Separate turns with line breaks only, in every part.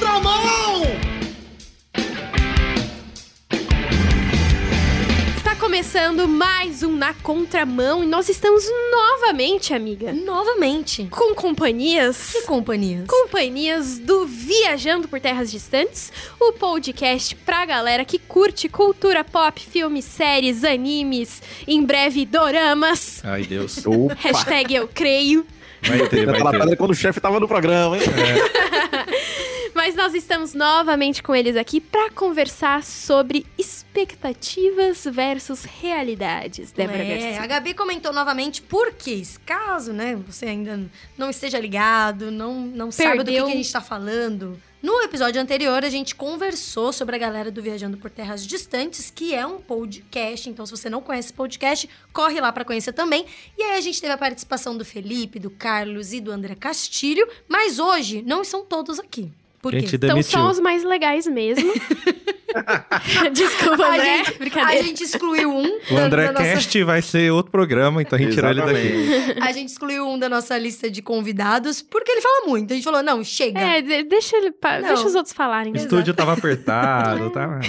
contramão!
Está começando mais um Na Contramão e nós estamos novamente, amiga,
Novamente.
com companhias.
Que companhias?
Companhias do Viajando por Terras Distantes, o podcast pra galera que curte cultura pop, filmes, séries, animes, em breve doramas.
Ai, Deus.
Opa!
Hashtag eu creio.
Vai ter, vai ter.
quando o chefe tava no programa, hein?
Mas nós estamos novamente com eles aqui pra conversar sobre expectativas versus realidades, Débora
É,
Garcia.
a Gabi comentou novamente por quê? Caso, né, você ainda não esteja ligado, não, não sabe do que, que a gente tá falando. No episódio anterior, a gente conversou sobre a galera do Viajando por Terras Distantes, que é um podcast. Então, se você não conhece esse podcast, corre lá pra conhecer também. E aí, a gente teve a participação do Felipe, do Carlos e do André Castilho. Mas hoje, não são todos aqui. Por
Gente
quê?
Então
demitiu.
são os mais legais mesmo. Desculpa,
A
André.
gente,
Brincadeira.
a gente excluiu um.
O
da-
André
da nossa-
Cast vai ser outro programa, então a gente tirou ele daqui.
A gente excluiu um da nossa lista de convidados porque ele fala muito. A gente falou, não, chega.
É, de- deixa, ele,
Não.
deixa os outros falarem.
O estúdio tava apertado, tava...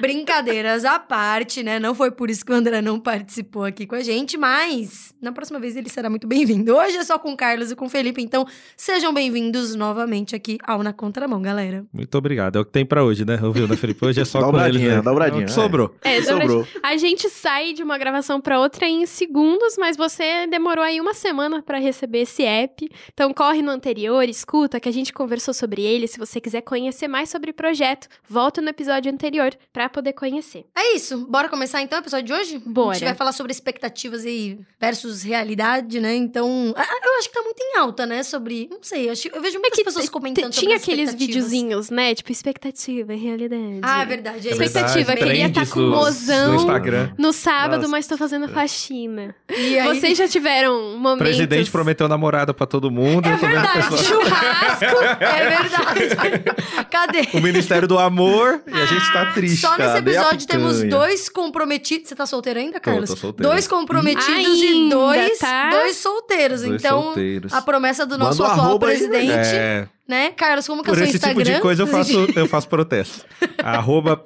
Brincadeiras à parte, né? Não foi por isso que o André não participou aqui com a gente, mas na próxima vez ele será muito bem-vindo. Hoje é só com o Carlos e com o Felipe, então sejam bem-vindos novamente aqui ao Na Contramão, galera.
Muito obrigado. É o que tem pra hoje, né? Ouviu, né, Felipe? Hoje é só com eles, né?
dobradinha,
É o que
é.
sobrou.
É,
Sobrou.
Sobrou. A gente sai de uma gravação pra outra em segundos, mas você demorou aí uma semana pra receber esse app. Então corre no anterior, escuta que a gente conversou sobre ele. Se você quiser conhecer mais sobre o projeto, volta no episódio anterior pra poder conhecer.
É isso. Bora começar então o episódio de hoje?
Bora.
A gente vai falar sobre expectativas e versus realidade, né? Então, eu acho que tá muito em alta, né? Sobre, não sei, eu, acho, eu vejo muitas pessoas
t-
comentando sobre
tinha aqueles videozinhos, né? Tipo expectativa e realidade.
Ah, é verdade. É
É
isso.
Expectativa,
verdade,
queria
trends
tá com mozão.
Instagram.
No sábado,
Nossa.
mas tô fazendo faxina.
E aí-
Vocês já tiveram
O
momentos...
presidente prometeu namorada pra todo mundo.
É
vendo
verdade,
pessoas-
churrasco. É verdade. Cadê?
O Ministério do Amor e a gente tá triste.
Só nesse
Cadê a
episódio temos dois comprometidos. Você tá solteiro ainda, Carlos?
tô solteiro.
Dois comprometidos e
Ainda,
dois,
tá?
dois solteiros.
Dois
então,
solteiros.
a promessa do nosso
Manda
atual presidente,
É,
né? Carlos, como que é o
por
seu
esse
Instagram?
tipo de coisa eu faço, eu faço protesto. Arroba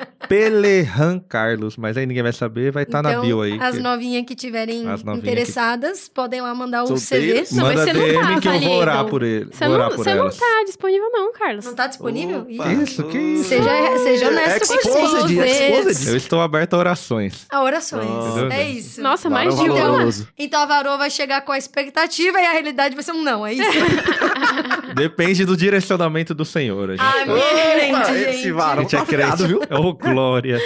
Carlos, mas aí ninguém vai saber, vai estar
então,
na bio aí.
As
que-
novinhas que tiverem
As novinhas
interessadas, podem lá mandar o
Solteiras?
CV.
Não, mas
Manda
você não
DM
tava
que eu vou orar
não.
por ele.
Você não,
orar por
você não tá disponível não, Carlos.
Não tá disponível?
Opa.
Isso, que isso?
Seja, seja honesto com
Exposed,
você.
exposed.
Eu estou aberto a orações.
A orações.
Nossa.
É isso.
Nossa, mais de uma.
Então a varoa vai chegar com a expectativa e a realidade vai ser um não, é isso?
Depende do direcionamento do Senhor. A gente,
Ai,
tá-
minha
Opa,
crente,
esse
gente.
a
varão
gente é
tá afiado,
crente,
viu?
Ô, glória.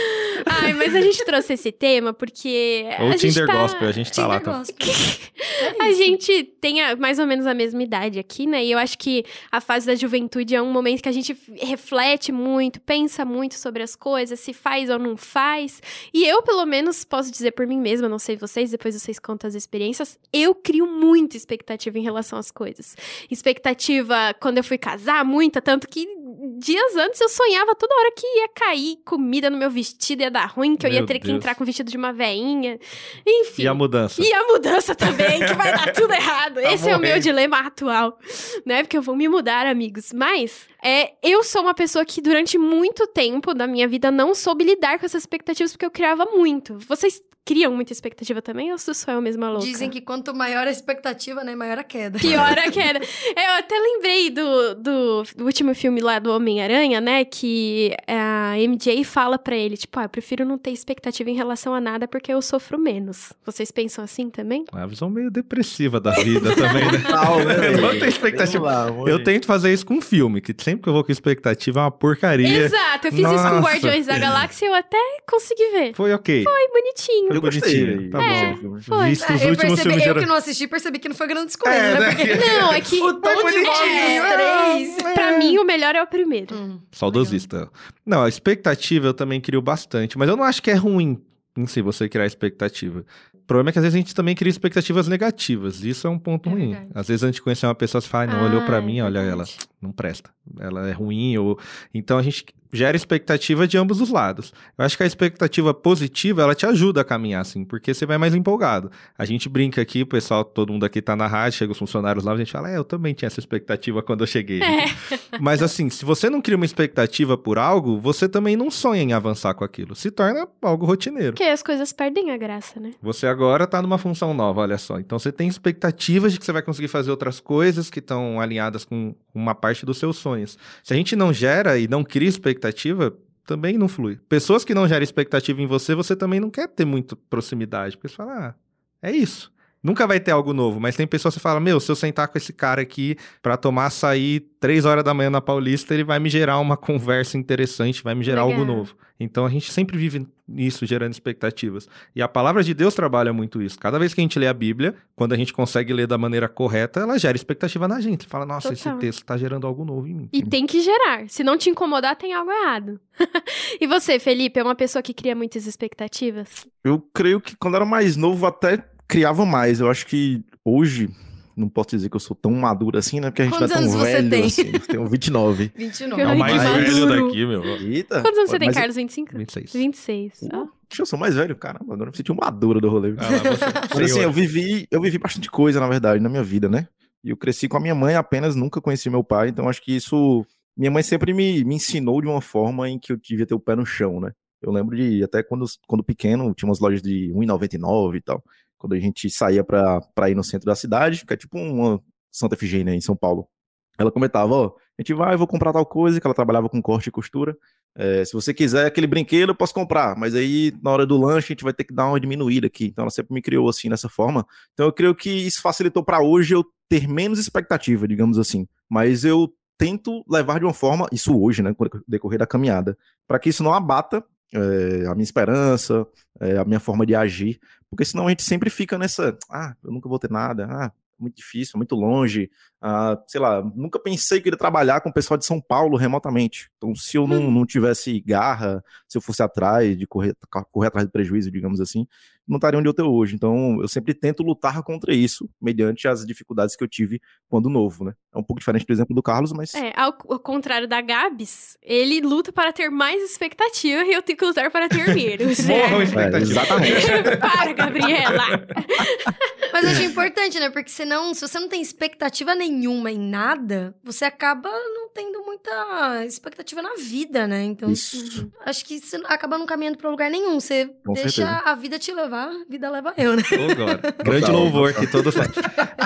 Ai, mas a gente trouxe esse tema porque
Ou
a gente
Tinder
tá...
Gospel, a gente tá lá.
Tinder
Tá.
gospel. É
A gente tem a- mais ou menos a mesma idade aqui, né? E eu acho que a fase da juventude é um momento que a gente reflete muito, pensa muito sobre as coisas, se faz ou não faz. E eu, pelo menos, posso dizer por mim mesma, não sei vocês, depois vocês contam as experiências, eu crio muita expectativa em relação às coisas. Expectativa quando eu fui casar, muita, tanto que dias antes eu sonhava toda hora que ia cair comida no meu vestido, ia dar ruim, que eu ia
Meu
ter que
Deus.
entrar com o vestido de uma veinha. Enfim.
E a mudança?
E a mudança também, que vai dar tudo errado.
Tá
Esse é o meu
morrendo.
dilema atual, né? Porque eu vou me mudar, amigos. Mas é, eu sou uma pessoa que durante muito tempo da minha vida não soube lidar com essas expectativas porque eu criava muito. Vocês criam muita expectativa também ou sou só eu mesma louca?
Dizem que quanto maior a expectativa, né, maior a queda.
Pior a queda. Eu até lembrei do, do, do último filme lá do Homem-Aranha, né? Que a MJ fala pra ele, tipo, ah, eu prefiro não ter expectativa em relação a nada porque eu sofro menos. Vocês pensam assim também?
Uma visão meio depressiva da vida também, né?
Tal, né,
não tenho expectativa.
Lá,
Eu tento fazer isso com filme, que sempre que eu vou com expectativa é uma porcaria.
Exato, eu fiz isso com
Nossa.
Guardiões da Galáxia e eu até consegui ver.
Foi ok.
Foi bonitinho.
Foi
Eu gostei.
bonitinho. Tá
É,
bom.
foi.
Visto
Ah,
os
eu,
últimos
percebi, eu que
herói.
não assisti, percebi que não foi grandes coisas,
É,
né?
né?
Porque
Não, é que
o tom de voz
É.
três.
pra mim o melhor é o primeiro.
Hum.
Saudosista. Não, a expectativa eu também crio bastante, mas eu não acho que é ruim em si você criar expectativa. O problema é que às vezes a gente também cria expectativas negativas. Isso é um ponto
É
ruim.
verdade.
Às vezes a gente conhece uma pessoa e fala, "Ai, não, olhou
Ah,
pra
é
mim, olha ela. Não presta. Ela é ruim ou então a gente gera expectativa de ambos os lados. Eu acho que a expectativa positiva, ela te ajuda a caminhar assim, porque você vai mais empolgado. A gente brinca aqui, o pessoal, todo mundo aqui tá na rádio, chega os funcionários lá, a gente fala, é, eu também tinha essa expectativa quando eu cheguei.
É.
Mas assim, se você não cria uma expectativa por algo, você também não sonha em avançar com aquilo. Se torna algo rotineiro.
Porque as coisas perdem a graça, né?
Você agora tá numa função nova, olha só. Então você tem expectativas de que você vai conseguir fazer outras coisas que estão alinhadas com uma parte dos seus sonhos. Se a gente não gera e não cria expectativa, também não flui. Pessoas que não geram expectativa em você, você também não quer ter muito proximidade. Porque você fala, ah, é isso. Nunca vai ter algo novo, mas tem pessoas que falam, meu, se eu sentar com esse cara aqui pra tomar açaí três horas da manhã na Paulista, ele vai me gerar uma conversa interessante, vai me gerar
Legal.
algo novo. Então a gente sempre vive nisso, gerando expectativas. E a palavra de Deus trabalha muito isso. Cada vez que a gente lê a Bíblia, quando a gente consegue ler da maneira correta, ela gera expectativa na gente. Fala, nossa, esse
Total.
texto tá gerando algo novo em mim.
E tem que gerar. Se não te incomodar, tem algo errado. e você, Felipe, é uma pessoa que cria muitas expectativas?
Eu creio que quando era mais novo até criava mais. Eu acho que hoje, não posso dizer que eu sou tão maduro assim, né? Porque a gente
Quantos
não é tão
anos você
velho
tem?
assim. Eu tenho 29.
29.
É o
Ai,
mais velho daqui, meu.
Eita.
Quantos anos você tem, Carlos? 25?
26.
26. Ó.
Acho que eu sou mais velho, caramba. Agora eu me senti um maduro do rolê.
Ah, lá, você-
Mas assim, eu vivi, eu vivi bastante coisa, na verdade, na minha vida, né? E eu cresci com a minha mãe apenas, nunca conheci meu pai, então acho que isso. Minha mãe sempre me, me ensinou de uma forma em que eu devia ter o pé no chão, né? Eu lembro de, até quando, quando pequeno, tinha umas lojas de R$1,99 e tal. Quando a gente saía pra ir no centro da cidade, que é tipo uma Santa Efigênia em São Paulo. Ela comentava, ó, a gente vai, vou comprar tal coisa, que ela trabalhava com corte e costura. É, se você quiser aquele brinquedo, eu posso comprar, mas aí na hora do lanche a gente vai ter que dar uma diminuída aqui. Então ela sempre me criou assim dessa forma. Então eu creio que isso facilitou para hoje eu ter menos expectativa, digamos assim. Mas eu tento levar de uma forma, isso hoje, né, com o decorrer da caminhada, para que isso não abata é, a minha esperança, é, a minha forma de agir, porque senão a gente sempre fica nessa, ah, eu nunca vou ter nada, ah, muito difícil, muito longe, ah, sei lá, nunca pensei que eu iria trabalhar com o pessoal de São Paulo remotamente. Então, se eu não, não tivesse garra, se eu fosse atrás de correr, correr atrás do prejuízo, digamos assim, não estaria onde eu estou hoje. Então, eu sempre tento lutar contra isso, mediante as dificuldades que eu tive quando novo, né? É um pouco diferente do exemplo do Carlos, mas
É, ao, ao contrário da Gabs, ele luta para ter mais expectativa e eu tenho que lutar para ter menos.
Morram
né?
expectativa.
É, exatamente.
para, Gabriela!
Mas eu acho importante, né? Porque senão, se você não tem expectativa nenhuma em nada, você acaba não tendo muita expectativa na vida, né? Então,
Isso.
acho que você acaba não caminhando pra lugar nenhum. Você
Com
deixa
certeza.
a vida te levar, a vida leva eu, né?
Grande
Total,
louvor que todos fazem.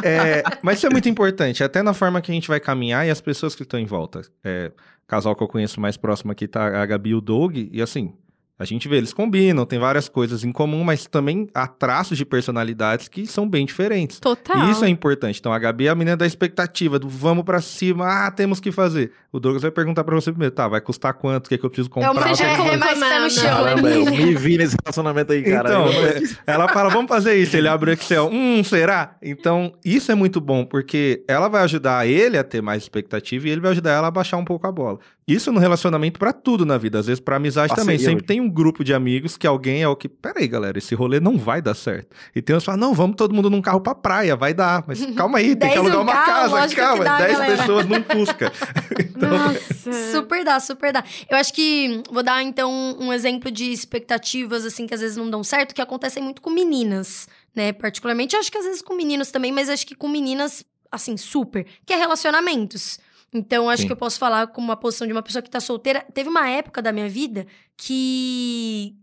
É, mas isso é muito importante, até na forma que a gente vai caminhar e as pessoas que estão em volta. É, casal que eu conheço mais próximo aqui tá a Gabi e o Doug, e assim, a gente vê, eles combinam, tem várias coisas em comum, mas também há traços de personalidades que são bem diferentes.
Total.
E isso é importante. Então, a Gabi é a menina da expectativa, do vamos pra cima, ah, temos que fazer. O Douglas vai perguntar pra você primeiro, tá, vai custar quanto, o que, é que eu preciso comprar?
É uma
Você já
é, é mais
na-
no chão,
Caramba, eu me vi nesse relacionamento aí, cara.
Então,
Eu-
é, ela fala, vamos fazer isso. Ele abre o Excel. Hum, será? Então, isso é muito bom, porque ela vai ajudar ele a ter mais expectativa e ele vai ajudar ela a baixar um pouco a bola. Isso no relacionamento pra tudo na vida, às vezes pra amizade também. Sempre
hoje.
tem um grupo de amigos que alguém é o que, peraí, galera, esse rolê não vai dar certo. E tem uns que falam, não, vamos todo mundo num carro pra praia, vai dar. Mas calma aí, tem que alugar
num
uma
carro,
casa, calma,
dá,
10
galera.
pessoas num Fusca. Então,
Nossa.
Super dá, super dá. Eu acho que vou dar então um exemplo de expectativas assim que às vezes não dão certo, que acontecem muito com meninas, né? Particularmente, acho que às vezes com meninos também, mas acho que com meninas assim super, que é relacionamentos. Então, acho
Sim.
que eu posso falar com uma posição de uma pessoa que tá solteira. Teve uma época da minha vida que.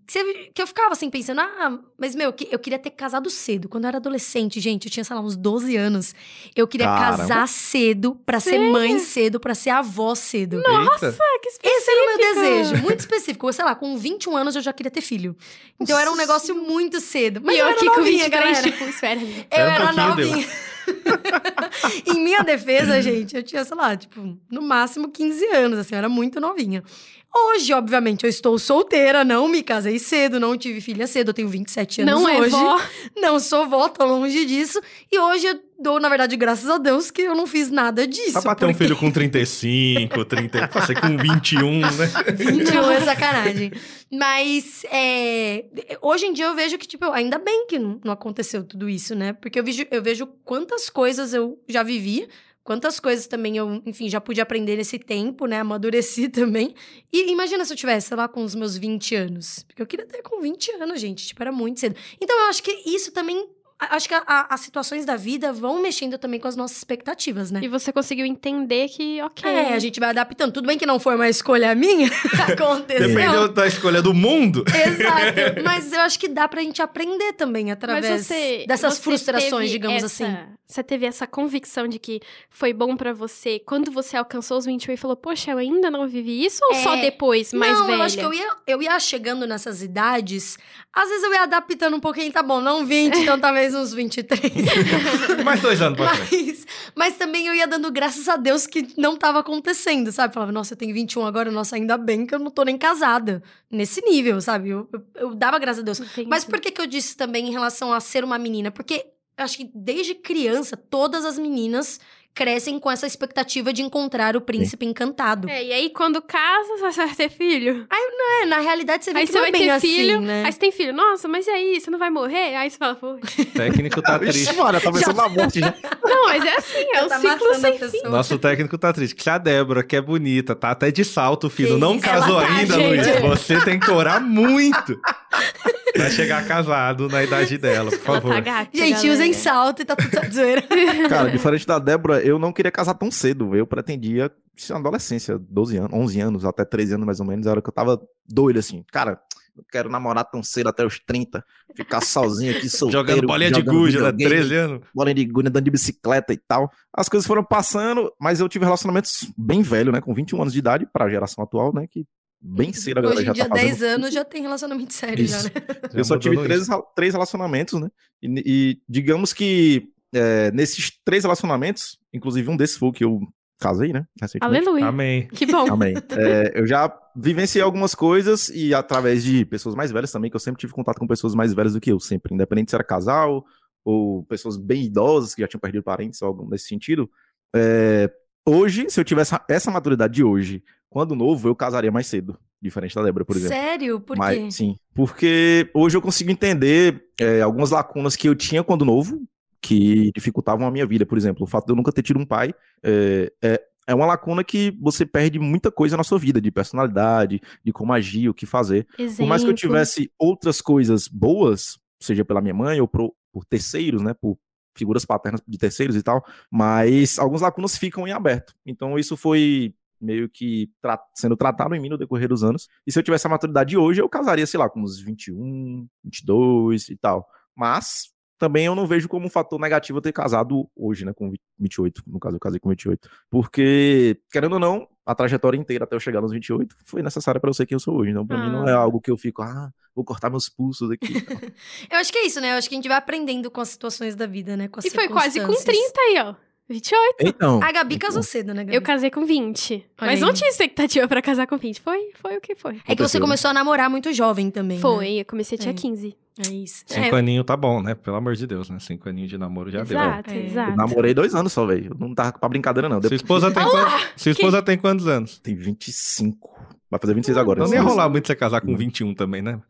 Que, eu ficava assim pensando, ah, mas meu, que- eu queria ter casado cedo. Quando eu era adolescente, gente, eu tinha, sei lá, uns 12 anos. Eu queria
Caramba.
casar cedo, pra ser mãe cedo, pra ser avó cedo.
Nossa!
que
Esse era o meu
específico.
desejo, muito específico. Sei lá, com 21 anos eu já queria ter filho. Então era um negócio muito cedo. Mas
e eu
era
aqui com
novinha,
23,
galera.
tipo, espera.
Eu
Era um
era novinha. em minha defesa, gente, eu tinha, sei lá, tipo, no máximo 15 anos, assim, eu era muito novinha. Hoje, obviamente, eu estou solteira, não me casei cedo, não tive filha cedo, eu tenho 27 anos
Não é
hoje.
vó.
Não sou vó, tô longe disso. E hoje eu dou, na verdade, graças a Deus que eu não fiz nada disso.
Pra bater um filho com 35, 30, pra ser com 21, né?
21 é sacanagem. Mas é, hoje em dia eu vejo que, tipo, ainda bem que não não aconteceu tudo isso, né? Porque eu vejo, eu vejo quantas coisas eu já vivi quantas coisas também eu, enfim, já pude aprender nesse tempo, né? Amadureci também. E imagina se eu tivesse, sei lá, com os meus 20 anos. Porque eu queria ter com 20 anos, gente. Tipo, era muito cedo. Então, eu acho que isso também acho que a, a, as situações da vida vão mexendo também com as nossas expectativas, né?
E você conseguiu entender que, ok.
É, a gente vai adaptando. Tudo bem que não foi uma escolha minha, aconteceu.
Dependeu da escolha do mundo.
Exato. Mas eu acho que dá pra gente aprender também através
você,
dessas
você
frustrações, digamos
essa,
assim.
Você teve essa convicção de que foi bom pra você quando você alcançou os 21 e falou, poxa, eu ainda não vivi isso? Ou
É,
só depois, mais
não,
velha?
eu acho que eu ia, eu ia chegando nessas idades, às vezes eu ia adaptando um pouquinho, tá bom, não 20, então talvez uns 23.
Mais dois anos pra frente.
Mas, mas também eu ia dando graças a Deus que não tava acontecendo, sabe? Falava, nossa, eu tenho 21 agora, nossa, ainda bem que eu não tô nem casada. Nesse nível, sabe? Eu, eu, eu dava graças a Deus.
Entendi.
Mas por que, que eu disse também em relação a ser uma menina? Porque acho que desde criança, todas as meninas crescem com essa expectativa de encontrar o príncipe encantado.
É, e aí quando casa, você vai ter filho.
É, na realidade, você vê
aí
que
você
não
vai
é bem
ter
assim,
filho,
né?
aí você tem filho. Nossa, mas e aí? Você não vai morrer? Aí você fala, pô.
O técnico tá triste.
mano, tá pensando na morte já.
Não, mas é assim, é um
tá
ciclo sem
pessoa.
Nosso técnico tá triste. Que a Débora, que é bonita, tá até de salto, filho.
Que
não
isso,
casou
ela tá,
ainda,
gente.
Luiz. Você tem que orar muito pra chegar casado na idade dela, por
Ela
favor.
tá gata,
Gente,
galera.
usem salto e tá tudo zoeira.
Cara, diferente da Débora, eu não queria casar tão cedo. Eu pretendia, isso na adolescência, 12 anos, 11 anos, até 13 anos mais ou menos, era que eu tava doido assim. Cara, não quero namorar tão cedo até os 30, ficar sozinho aqui solteiro.
Jogando bolinha de
jogando
gude, né?
videogame,
13 anos.
bolinha de gude, andando de bicicleta e tal. As coisas foram passando, mas eu tive relacionamentos bem velho, né? Com 21 anos de idade, pra geração atual, né? Que bem cedo a galera
Hoje
já
dia,
tá fazendo
10 anos, já tem relacionamento sério já, né?
eu só tive três, três relacionamentos, né? E, e digamos que é, nesses três relacionamentos, inclusive um desses foi o que eu casei, né?
Aleluia.
Amém.
Que bom.
Amém. É, eu já vivenciei algumas coisas e através de pessoas mais velhas também, que eu sempre tive contato com pessoas mais velhas do que eu, sempre, independente se era casal ou pessoas bem idosas que já tinham perdido parentes ou algo nesse sentido. É, hoje, se eu tivesse essa- essa maturidade de hoje, quando novo, eu casaria mais cedo, diferente da Débora, por exemplo.
Sério? Por
Mas-
quê?
sim, porque hoje eu consigo entender é, algumas lacunas que eu tinha quando novo, que dificultavam a minha vida. Por exemplo, o fato de eu nunca ter tido um pai é, é, é uma lacuna que você perde muita coisa na sua vida, de personalidade, de como agir, o que fazer. Por mais que eu
Exemplo.
tivesse outras coisas boas, seja pela minha mãe ou pro- por terceiros, né, por figuras paternas de terceiros e tal, mas algumas lacunas ficam em aberto. Então isso foi meio que tra- sendo tratado em mim no decorrer dos anos. E se eu tivesse a maturidade de hoje, eu casaria, sei lá, com uns 21, 22 e tal. Mas também eu não vejo como um fator negativo eu ter casado hoje, né, com 28. No caso, eu casei com 28. Porque, querendo ou não, a trajetória inteira até eu chegar nos 28 foi necessária para eu ser quem eu sou hoje. Então, pra mim, não é
Ah.
algo que eu fico, ah, vou cortar meus pulsos aqui.
Eu acho que é isso, né? Eu acho que a gente vai aprendendo com as situações da vida, né? Com as
E foi quase com
circunstâncias.
30 aí, ó. 28.
então.
A Gabi casou cedo, né, Gabi?
Eu casei com 20.
Olha
mas
aí.
não tinha expectativa pra casar com 20. Foi, foi o que foi.
É que você
né?
começou a namorar muito jovem também,
Foi, eu comecei, tinha
É.
15.
né? É isso.
Cinco aninhos tá bom, né? Pelo amor de Deus, né? Cinco aninhos de namoro já deu.
exato,
É.
exato.
Eu namorei dois anos só, velho. Não tava pra brincadeira, não.
Sua
Depois...
esposa tem, quan- Sua esposa tem quantos anos?
Tem 25. Vai fazer 26 agora.
Não
esse
ia rolar muito você casar com 21 também, né?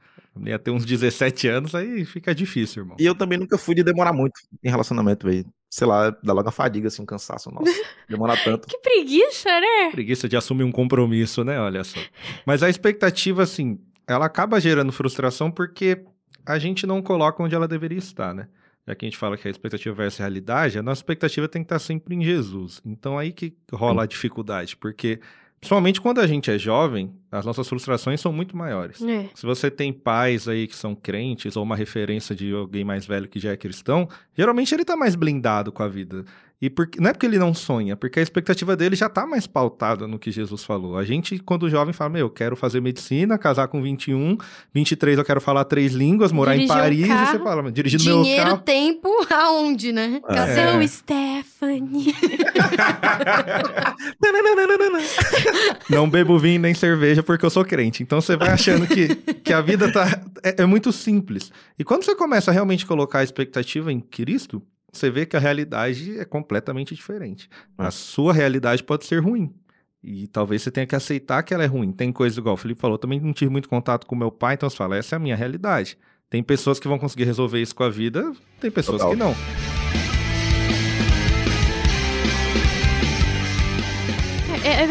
Ia ter uns 17 anos, aí fica difícil, irmão.
E eu também nunca fui de demorar muito em relacionamento, velho. Sei lá, dá logo a fadiga, assim, um cansaço. Nossa, demorar tanto.
Que preguiça, né?
Preguiça de assumir um compromisso, né? Olha só. Mas a expectativa, assim, ela acaba gerando frustração porque a gente não coloca onde ela deveria estar, né? Já que a gente fala que a expectativa versus a realidade, a nossa expectativa tem que estar sempre em Jesus. Então aí que rola a dificuldade, porque principalmente quando a gente é jovem, as nossas frustrações são muito maiores.
É.
Se você tem pais aí que são crentes ou uma referência de alguém mais velho que já é cristão, geralmente ele tá mais blindado com a vida. E porque, não é porque ele não sonha, porque a expectativa dele já tá mais pautada no que Jesus falou. A gente, quando jovem, fala: Meu, eu quero fazer medicina, casar com 21, 23 eu quero falar três línguas, morar
Dirigir
em Paris.
carro.
você fala, dirigindo meu
Dinheiro,
carro.
tempo, aonde, né?
É.
Casou.
Sou Stephanie.
Não bebo vinho nem cerveja porque eu sou crente. Então você vai achando que, que a vida tá, é, é muito simples. E quando você começa a realmente colocar a expectativa em Cristo, você vê que a realidade é completamente diferente.
É.
A sua realidade pode ser ruim. E talvez você tenha que aceitar que ela é ruim. Tem coisa igual o Felipe falou, também não tive muito contato com meu pai, então você fala, essa é a minha realidade. Tem pessoas que vão conseguir resolver isso com a vida, tem pessoas
Total.
que não.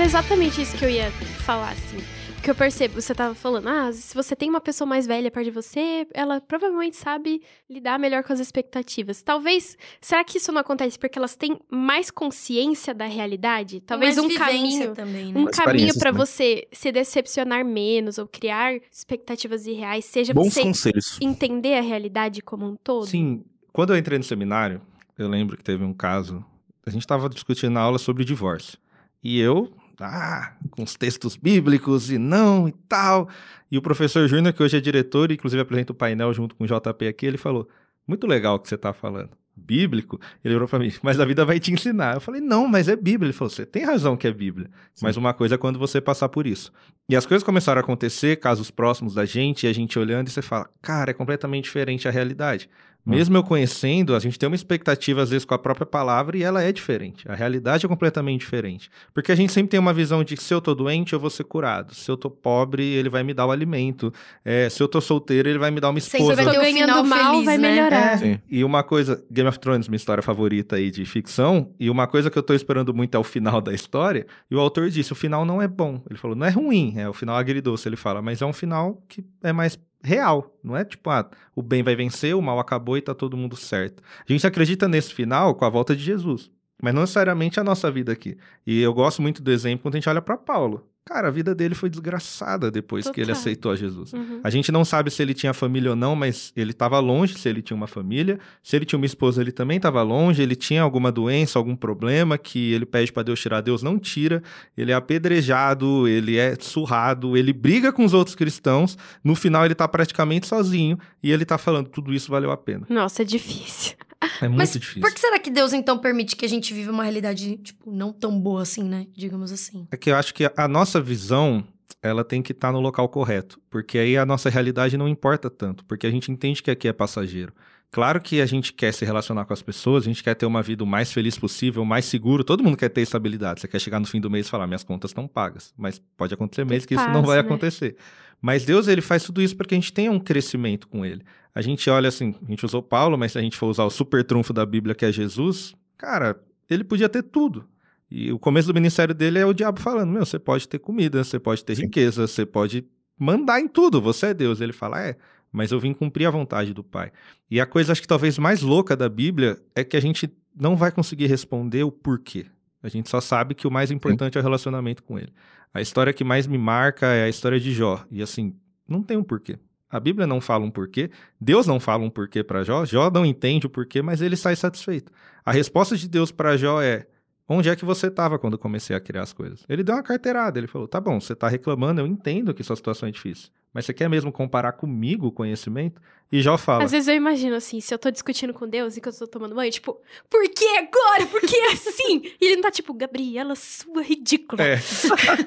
exatamente isso que eu ia falar, assim. Que eu percebo, você tava falando, ah, se você tem uma pessoa mais velha perto de você, ela provavelmente sabe lidar melhor com as expectativas. Talvez, será que isso não acontece porque elas têm mais consciência da realidade? Talvez um caminho,
também, né?
um
Mais
caminho
também.
você se decepcionar menos ou criar expectativas irreais, seja
Bons
você
conselhos.
entender a realidade como um todo.
Sim, quando eu entrei no seminário, eu lembro que teve um caso, a gente estava discutindo na aula sobre divórcio. E eu, ah, com os textos bíblicos e não e tal. E o professor Júnior, que hoje é diretor e inclusive apresenta o painel junto com o JP aqui, ele falou: Muito legal o que você está falando. Bíblico? Ele olhou para mim, mas a vida vai te ensinar. Eu falei: Não, mas é Bíblia. Ele falou: Você tem razão que é Bíblia. Mas uma coisa é quando você passar por isso. E as coisas começaram a acontecer, casos próximos da gente, e a gente olhando e você fala: Cara, é completamente diferente a realidade. Mesmo eu conhecendo, a gente tem uma expectativa, às vezes, com a própria palavra e ela é diferente. A realidade é completamente diferente. Porque a gente sempre tem uma visão de que se eu tô doente, eu vou ser curado. Se eu tô pobre, ele vai me dar o alimento. É, se eu tô solteiro, ele vai me dar uma esposa.
vai
Tô
ter o
ganhando mal,
feliz,
vai
né?
melhorar.
Sim.
E uma coisa, Game of Thrones, minha história favorita aí de ficção, e uma coisa que eu tô esperando muito é o final da história, e o autor disse, o final não é bom. Ele falou, não é ruim, é o final agridoce, ele fala, mas é um final que é mais real, não é tipo, ah, o bem vai vencer, o mal acabou e tá todo mundo certo. A gente acredita nesse final com a volta de Jesus, mas não necessariamente a nossa vida aqui. E eu gosto muito do exemplo quando a gente olha para Paulo. Cara, a vida dele foi desgraçada depois que ele aceitou a Jesus.
Uhum.
A gente não sabe se ele tinha família ou não, mas ele estava longe se ele tinha uma família. Se ele tinha uma esposa, ele também estava longe. Ele tinha alguma doença, algum problema que ele pede para Deus tirar, Deus não tira. Ele é apedrejado, ele é surrado, ele briga com os outros cristãos. No final, ele tá praticamente sozinho e ele tá falando tudo isso valeu a pena.
Nossa, é difícil.
É muito
Mas
difícil.
por que será que Deus então permite que a gente viva uma realidade, tipo, não tão boa assim, né? Digamos assim.
É que eu acho que a nossa visão, ela tem que estar no local correto, porque aí a nossa realidade não importa tanto, porque a gente entende que aqui é passageiro. Claro que a gente quer se relacionar com as pessoas, a gente quer ter uma vida o mais feliz possível, mais seguro. Todo mundo quer ter estabilidade. Você quer chegar no fim do mês e falar, minhas contas estão pagas. Mas pode acontecer mês que isso não
paz,
vai
né?
acontecer. Mas Deus, ele faz tudo isso para que a gente tenha um crescimento com ele. A gente olha assim, a gente usou Paulo, mas se a gente for usar o super trunfo da Bíblia, que é Jesus, cara, ele podia ter tudo. E o começo do ministério dele é o diabo falando: Meu, você pode ter comida, você pode ter
Sim.
riqueza, você pode mandar em tudo, você é Deus. Ele fala: É, mas eu vim cumprir a vontade do Pai. E a coisa, acho que talvez mais louca da Bíblia é que a gente não vai conseguir responder o porquê. A gente só sabe que o mais importante é o relacionamento com ele. A história que mais me marca é a história de Jó. E assim, não tem um porquê. A Bíblia não fala um porquê, Deus não fala um porquê para Jó, Jó não entende o porquê, mas ele sai satisfeito. A resposta de Deus para Jó é: Onde é que você estava quando eu comecei a criar as coisas? Ele deu uma carteirada, ele falou: Tá bom, você está reclamando, eu entendo que sua situação é difícil, mas você quer mesmo comparar comigo o conhecimento? E Jó fala:
Às vezes eu imagino assim, se eu tô discutindo com Deus enquanto eu tô tomando banho, tipo, por que agora? Por que assim? e ele não tá tipo, Gabriela, sua ridícula.
É.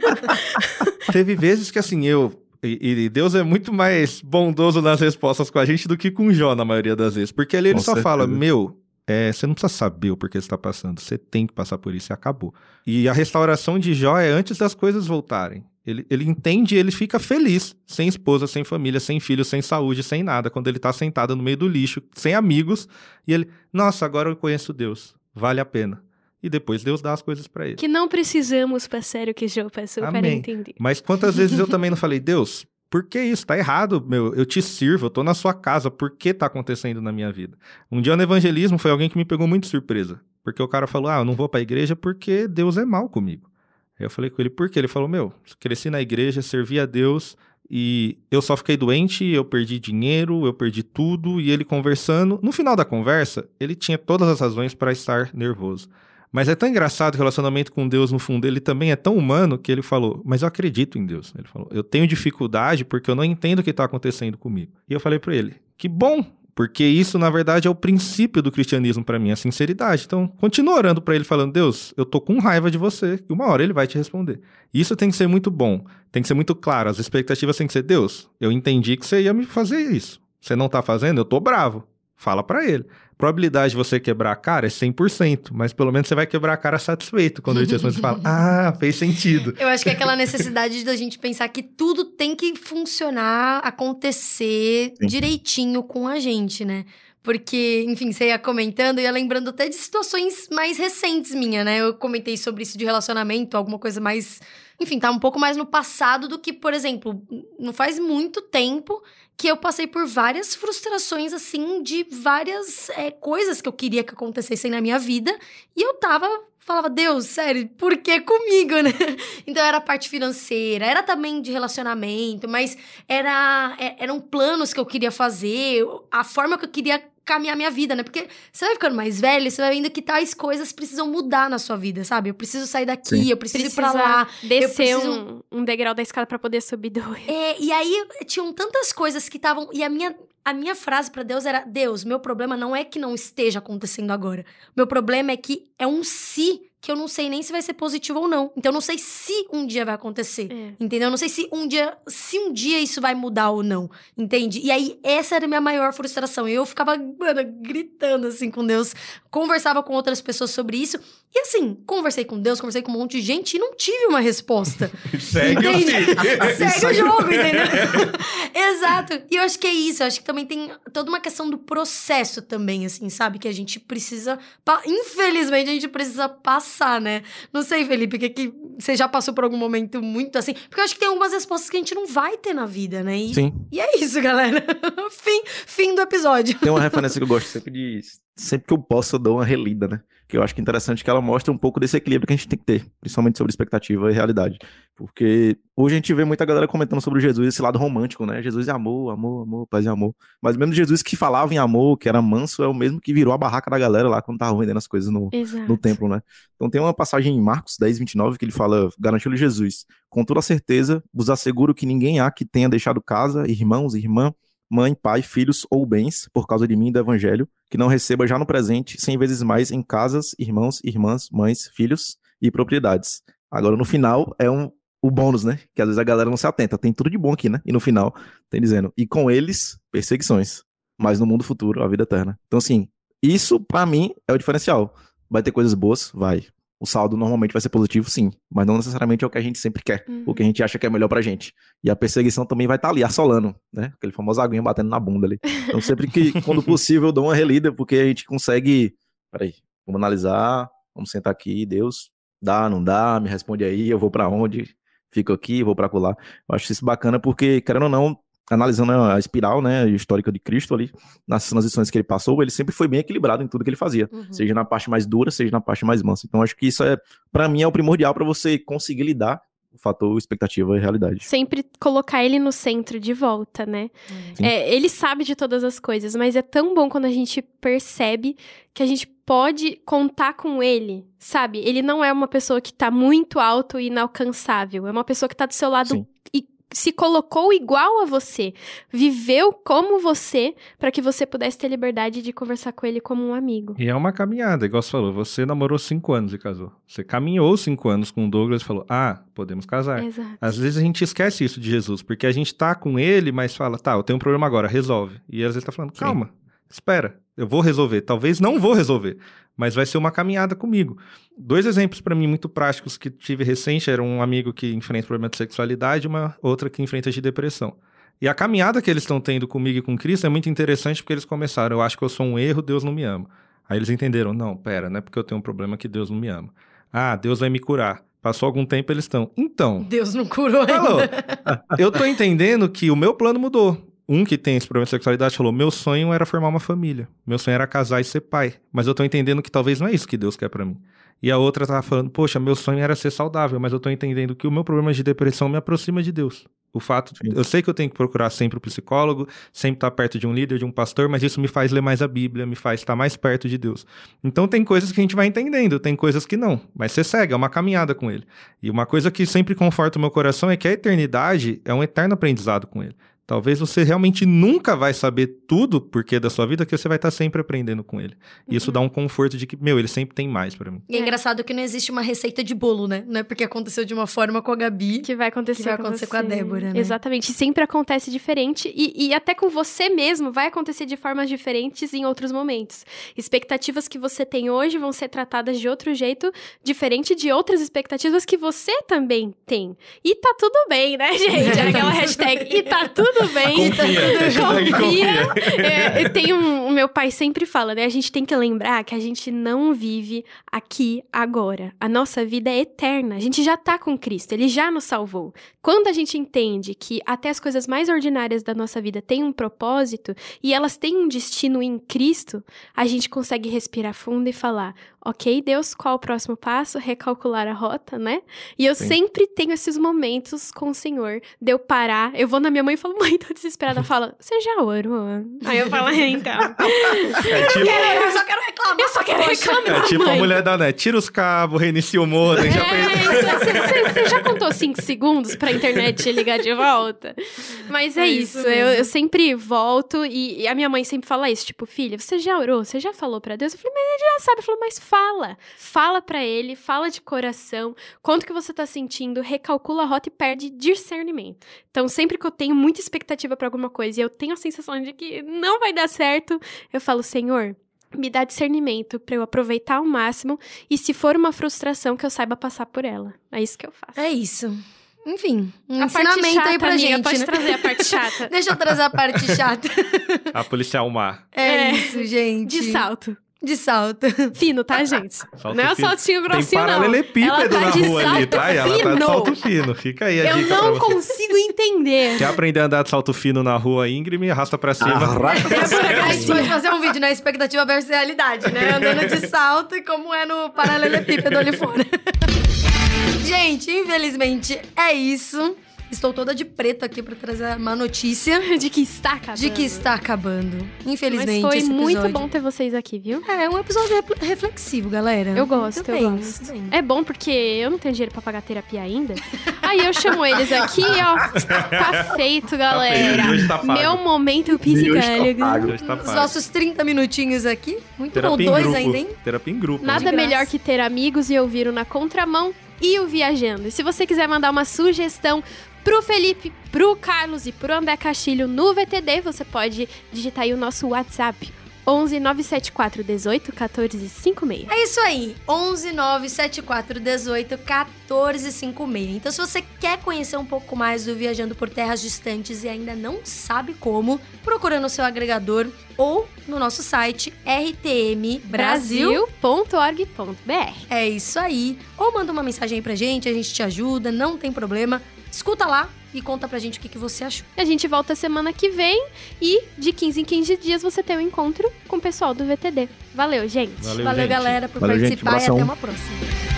Teve vezes que assim, eu. E, e Deus é muito mais bondoso nas respostas com a gente do que com Jó, na maioria das vezes. Porque ali ele
Com
só
certeza.
fala: Meu, é, você não precisa saber o porquê você está passando. Você tem que passar por isso e acabou. E a restauração de Jó é antes das coisas voltarem. Ele, ele entende e ele fica feliz, sem esposa, sem família, sem filho, sem saúde, sem nada, quando ele tá sentado no meio do lixo, sem amigos, e ele, nossa, agora eu conheço Deus, vale a pena. E depois Deus dá as coisas para ele.
Que não precisamos, sério que João passou para
Amém.
entender.
Mas quantas vezes eu também não falei, Deus, por que isso? Tá errado, meu. Eu te sirvo, eu tô na sua casa, por que tá acontecendo na minha vida? Um dia no evangelismo foi alguém que me pegou muito surpresa. Porque o cara falou, ah, eu não vou pra igreja porque Deus é mal comigo. Aí eu falei com ele, por quê? Ele falou, meu, cresci na igreja, servi a Deus e eu só fiquei doente, eu perdi dinheiro, eu perdi tudo. E ele conversando, no final da conversa, ele tinha todas as razões para estar nervoso. Mas é tão engraçado o relacionamento com Deus, no fundo, ele também é tão humano que ele falou: Mas eu acredito em Deus. Ele falou: Eu tenho dificuldade porque eu não entendo o que está acontecendo comigo. E eu falei para ele: Que bom, porque isso, na verdade, é o princípio do cristianismo para mim, a sinceridade. Então, continua orando para ele, falando: Deus, eu tô com raiva de você, e uma hora ele vai te responder. Isso tem que ser muito bom, tem que ser muito claro. As expectativas têm que ser: Deus, eu entendi que você ia me fazer isso. Você não tá fazendo, eu tô bravo. Fala para ele. Probabilidade de você quebrar a cara é 100%, mas pelo menos você vai quebrar a cara satisfeito quando ele te responde. Você fala, ah, fez sentido.
Eu acho que é aquela necessidade da gente pensar que tudo tem que funcionar, acontecer
Sim.
direitinho com a gente, né? Porque, enfim, você ia comentando, ia lembrando até de situações mais recentes minha, né? Eu comentei sobre isso de relacionamento, alguma coisa mais. Enfim, tá um pouco mais no passado do que, por exemplo, não faz muito tempo que eu passei por várias frustrações, assim, de várias é, coisas que eu queria que acontecessem na minha vida. E eu tava falava, Deus, sério, por que comigo, né? Então era a parte financeira, era também de relacionamento, mas era, é, eram planos que eu queria fazer, a forma que eu queria caminhar minha vida, né? Porque você vai ficando mais velho, você vai vendo que tais coisas precisam mudar na sua vida, sabe? Eu preciso sair daqui,
Sim.
eu preciso
Precisa
ir pra lá.
descer
preciso-
um, um degrau da escada pra poder subir dois.
É, e aí tinham tantas coisas que estavam. E a minha, a minha frase pra Deus era: Deus, meu problema não é que não esteja acontecendo agora. Meu problema é que é um se que eu não sei nem se vai ser positivo ou não. Então eu não sei se um dia vai acontecer.
É.
Entendeu? Eu não sei se um dia, se um dia isso vai mudar ou não. Entende? E aí, essa era a minha maior frustração. E eu ficava, mano, gritando assim com Deus. Conversava com outras pessoas sobre isso. E assim, conversei com Deus, conversei com um monte de gente e não tive uma resposta.
Segue o.
Segue o jogo, entendeu? Exato. E eu acho que é isso. Eu acho que também tem toda uma questão do processo também, assim, sabe? Que a gente precisa. pa- Infelizmente, a gente precisa passar, né? Não sei, Felipe, que, que você já passou por algum momento muito assim. Porque eu acho que tem algumas respostas que a gente não vai ter na vida, né? E,
Sim.
e é isso, galera. fim, fim do episódio.
Tem uma referência que eu gosto sempre de. Sempre que eu posso, eu dou uma relida, né? Que eu acho que é interessante que ela mostra um pouco desse equilíbrio que a gente tem que ter, principalmente sobre expectativa e realidade. Porque hoje a gente vê muita galera comentando sobre Jesus, esse lado romântico, né? Jesus é amor, amor, amor, paz e amor. Mas mesmo Jesus que falava em amor, que era manso, é o mesmo que virou a barraca da galera lá quando tava vendendo as coisas no,
Exato.
no templo, né? Então tem uma passagem em Marcos 10, 29 que ele fala, garantiu-lhe Jesus, com toda certeza vos asseguro que ninguém há que tenha deixado casa, irmãos, irmã, mãe, pai, filhos ou bens, por causa de mim e do evangelho, que não receba já no presente cem vezes mais em casas, irmãos, irmãs, mães, filhos e propriedades. Agora no final é um o bônus, né? Que às vezes a galera não se atenta. Tem tudo de bom aqui, né? E no final tem dizendo, e com eles, perseguições, mas no mundo futuro, a vida eterna. Então assim, isso pra mim é o diferencial. Vai ter coisas boas? Vai. O saldo normalmente vai ser positivo, sim. Mas não necessariamente é o que a gente sempre quer.
Uhum.
O que a gente acha que é melhor pra gente. E a perseguição também vai estar ali, assolando, né? Aquele famoso aguinha batendo na bunda ali. Então sempre que, quando possível, eu dou uma relida, porque a gente consegue... Peraí, vamos analisar, vamos sentar aqui, Deus, dá, não dá, me responde aí, eu vou pra onde, fico aqui, vou pra colar. Eu acho isso bacana porque, querendo ou não, analisando a espiral, né, histórica de Cristo ali, nas transições que ele passou, ele sempre foi bem equilibrado em tudo que ele fazia
Uhum.
seja na parte mais dura, seja na parte mais mansa. Então acho que isso é, Pra mim, é o primordial pra você conseguir lidar o fator expectativa e realidade.
Sempre colocar ele no centro de volta, né? É, ele sabe de todas as coisas, mas é tão bom quando a gente percebe que a gente pode contar com ele, sabe? Ele não é uma pessoa que tá muito alto e inalcançável. É uma pessoa que tá do seu lado
Sim.
e se colocou igual a você, viveu como você, pra que você pudesse ter liberdade de conversar com ele como um amigo.
E é uma caminhada, igual você falou. Você namorou cinco anos e casou. Você caminhou cinco anos com o Douglas e falou: Ah, podemos casar.
Exato.
Às vezes a gente esquece isso de Jesus, porque a gente tá com ele, mas fala, tá, eu tenho um problema agora, resolve. E às vezes tá falando,
Sim.
calma, espera, eu vou resolver. Talvez não vou resolver, mas vai ser uma caminhada comigo. Dois exemplos pra mim muito práticos que tive recente era um amigo que enfrenta problema de sexualidade e uma outra que enfrenta de depressão. E a caminhada que eles estão tendo comigo e com Cristo é muito interessante porque eles começaram, eu acho que eu sou um erro, Deus não me ama. Aí eles entenderam, não, pera, não é porque eu tenho um problema que Deus não me ama. Ah, Deus vai me curar. Passou algum tempo eles estão. Então,
Deus não curou ainda.
Falou. Eu tô entendendo que o meu plano mudou. Um que tem esse problema de sexualidade falou: meu sonho era formar uma família. Meu sonho era casar e ser pai. Mas eu tô entendendo que talvez não é isso que Deus quer pra mim. E a outra tava falando: poxa, meu sonho era ser saudável, mas eu tô entendendo que o meu problema de depressão me aproxima de Deus. O fato,
Sim.
eu sei que eu tenho que procurar sempre o psicólogo, sempre estar perto de um líder, de um pastor, mas isso me faz ler mais a Bíblia, me faz estar mais perto de Deus. Então tem coisas que a gente vai entendendo, tem coisas que não, mas você segue, é uma caminhada com ele. E uma coisa que sempre conforta o meu coração é que a eternidade é um eterno aprendizado com ele. Talvez você realmente nunca vai saber tudo porquê da sua vida, que você vai estar sempre aprendendo com ele. E isso dá um conforto de que, meu, ele sempre tem mais pra mim.
E é engraçado que não existe uma receita de bolo, né? Não é porque aconteceu de uma forma com a Gabi.
Que vai acontecer,
Que vai
com
acontecer com
você.
a Débora, né?
Exatamente. Sempre acontece diferente. E, e até com você mesmo vai acontecer de formas diferentes em outros momentos. Expectativas que você tem hoje vão ser tratadas de outro jeito, diferente de outras expectativas que você também tem. E tá tudo bem, né, gente? Aquela hashtag. E tá tudo tudo bem.
Confia, hashtag confia.
É, eu tenho um, o meu pai sempre fala, né? A gente tem que lembrar que a gente não vive aqui agora. A nossa vida é eterna. A gente já tá com Cristo, ele já nos salvou. Quando a gente entende que até as coisas mais ordinárias da nossa vida têm um propósito e elas têm um destino em Cristo, a gente consegue respirar fundo e falar: Ok, Deus, qual o próximo passo? Recalcular a rota, né? E eu
Sim.
sempre tenho esses momentos com o Senhor, de eu parar. Eu vou na minha mãe e falo, mãe, tô desesperada. Ela fala, você já orou? Aí eu falo, é, então.
É tipo,
Eu só quero reclamar.
Eu só quero reclamar.
é tipo a
mãe.
mulher da net. Tira os cabos, reinicia o. Já fez...
Você já contou 5 segundos pra internet ligar de volta? Mas é,
É
isso,
isso
eu, eu sempre volto e, e a minha mãe sempre fala isso, tipo, filha, você já orou? Você já falou pra Deus? Eu falei, mas ele já sabe. Falou, mas fala. Fala pra ele, fala de coração, conta o que você tá sentindo, recalcula a rota e perde discernimento. Então, sempre que eu tenho muita expectativa pra alguma coisa e eu tenho a sensação de que não vai dar certo, eu falo, Senhor, me dá discernimento pra eu aproveitar ao máximo e se for uma frustração que eu saiba passar por ela. É isso que eu faço.
É isso. Enfim, um
a parte
ensinamento
chata,
aí pra
amiga,
gente,
pode
né?
trazer a parte chata.
Deixa eu trazer a parte chata.
A policial mar.
É,
É.
isso, gente.
De salto.
De salto.
Fino, tá, gente?
Salto
não é o
fino.
saltinho
Tem
grossinho, não.
paralelepípedo
Ela tá
na rua ali, tá? E ela tá de
fino.
salto fino. Fica aí a
Eu
dica
não consigo entender.
Quer aprender a andar de salto fino na rua íngreme, arrasta pra cima.
Arrasta pra
A gente
cima.
pode fazer um vídeo, né? Expectativa versus realidade, né? Andando de salto e como é no paralelepípedo ali fora. Gente, infelizmente é isso. Estou toda de preto aqui pra trazer uma notícia
De que está acabando.
de que está acabando. Infelizmente,
Mas foi
esse
muito bom ter vocês aqui, viu?
É, um episódio refle- reflexivo, galera.
Eu gosto,
Muito
eu
bem,
gosto.
bem.
É bom porque eu não tenho dinheiro pra pagar terapia ainda. Aí eu chamo eles aqui, ó. Tá feito, galera.
feito, hoje tá pago.
Meu momento
tá
psicólogo.
Hoje tá
Os nossos 30 minutinhos aqui. Muito bom.
Terapia em
Dois
grupo.
ainda, hein?
Terapia em grupo.
Nada melhor que ter amigos e ouvir o Na Contramão e o Viajando. E se você quiser mandar uma sugestão pro Felipe, pro Carlos e pro André Castilho no VTD, você pode digitar aí o nosso WhatsApp. 11 974 18 14 56.
É isso aí, 11 974 18 14 56. Então, se você quer conhecer um pouco mais do Viajando por Terras Distantes e ainda não sabe como, procura no seu agregador ou no nosso site RTM Brasil.
Brasil.org.br.
É isso aí. Ou manda uma mensagem aí pra gente, a gente te ajuda, não tem problema. Escuta lá e conta pra gente o que, que você achou.
A gente volta semana que vem e de 15 em 15 dias você tem um encontro com o pessoal do VTD. Valeu, gente.
Valeu,
Valeu
gente.
galera, por
Valeu, gente.
participar e
Abração.
até uma próxima.